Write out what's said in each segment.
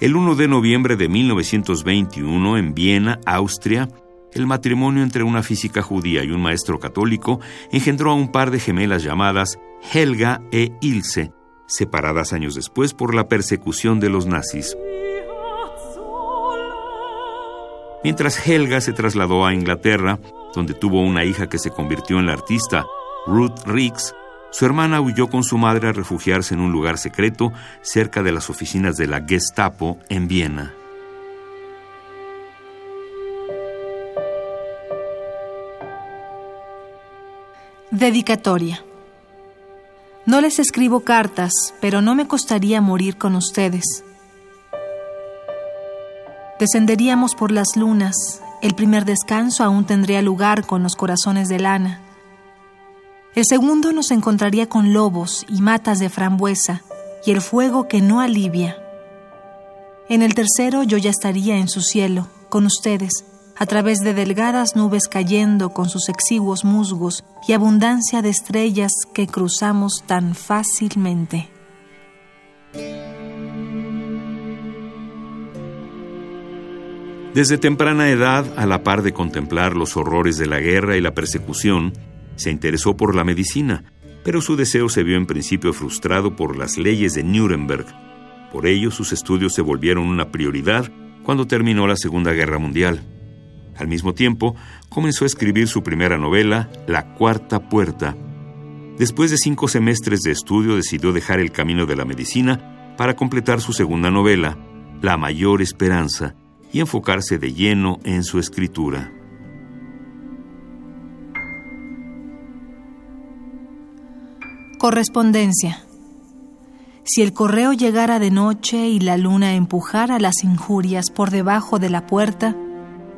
El 1 de noviembre de 1921, en Viena, Austria, el matrimonio entre una física judía y un maestro católico engendró a un par de gemelas llamadas Helga e Ilse, separadas años después por la persecución de los nazis. Mientras Helga se trasladó a Inglaterra, donde tuvo una hija que se convirtió en la artista Ruth Riggs, su hermana huyó con su madre a refugiarse en un lugar secreto cerca de las oficinas de la Gestapo en Viena. Dedicatoria. No les escribo cartas, pero no me costaría morir con ustedes. Descenderíamos por las lunas, el primer descanso aún tendría lugar con los corazones de lana. El segundo nos encontraría con lobos y matas de frambuesa y el fuego que no alivia. En el tercero yo ya estaría en su cielo, con ustedes, a través de delgadas nubes cayendo con sus exiguos musgos y abundancia de estrellas que cruzamos tan fácilmente. Desde temprana edad, a la par de contemplar los horrores de la guerra y la persecución, se interesó por la medicina, pero su deseo se vio en principio frustrado por las leyes de Nuremberg. Por ello, sus estudios se volvieron una prioridad cuando terminó la Segunda Guerra Mundial. Al mismo tiempo, comenzó a escribir su primera novela, La Cuarta Puerta. Después de cinco semestres de estudio, decidió dejar el camino de la medicina para completar su segunda novela, La Mayor Esperanza, y enfocarse de lleno en su escritura. Correspondencia. Si el correo llegara de noche y la luna empujara las injurias por debajo de la puerta,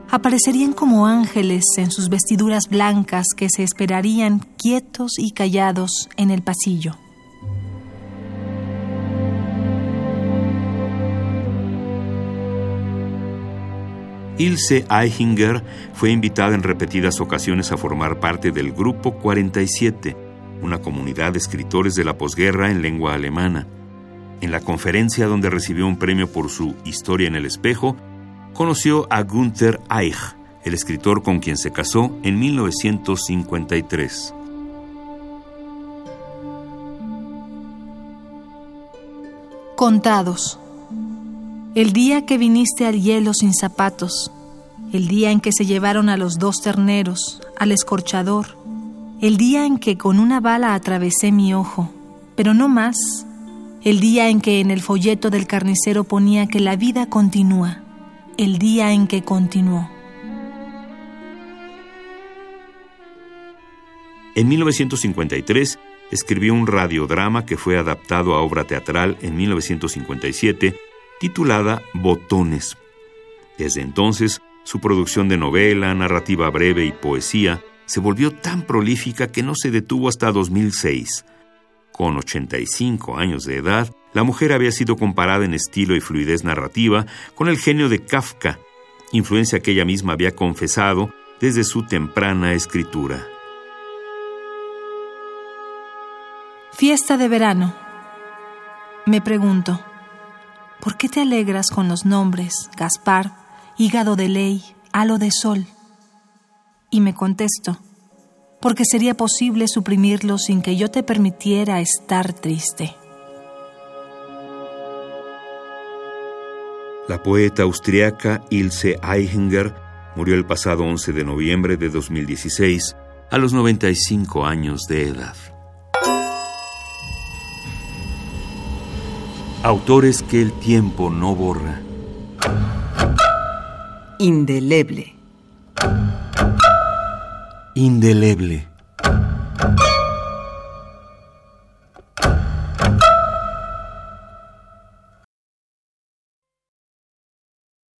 aparecerían como ángeles en sus vestiduras blancas que se esperarían quietos y callados en el pasillo. Ilse Eichinger fue invitada en repetidas ocasiones a formar parte del Grupo 47, una comunidad de escritores de la posguerra en lengua alemana. En la conferencia donde recibió un premio por su Historia en el espejo, conoció a Gunther Eich, el escritor con quien se casó en 1953. Contados. El día que viniste al hielo sin zapatos, el día en que se llevaron a los dos terneros, al escorchador, el día en que con una bala atravesé mi ojo, pero no más, el día en que en el folleto del carnicero ponía que la vida continúa, el día en que continuó. En 1953 escribió un radiodrama que fue adaptado a obra teatral en 1957 titulada Botones. Desde entonces, su producción de novela, narrativa breve y poesía se volvió tan prolífica que no se detuvo hasta 2006. Con 85 años de edad, la mujer había sido comparada en estilo y fluidez narrativa con el genio de Kafka, influencia que ella misma había confesado desde su temprana escritura. Fiesta de verano. Me pregunto, ¿por qué te alegras con los nombres Gaspar, hígado de ley, halo de sol? Y me contesto, porque sería posible suprimirlo sin que yo te permitiera estar triste. La poeta austriaca Ilse Eichinger murió el pasado 11 de noviembre de 2016 a los 95 años de edad. Autores que el tiempo no borra. Indeleble indeleble.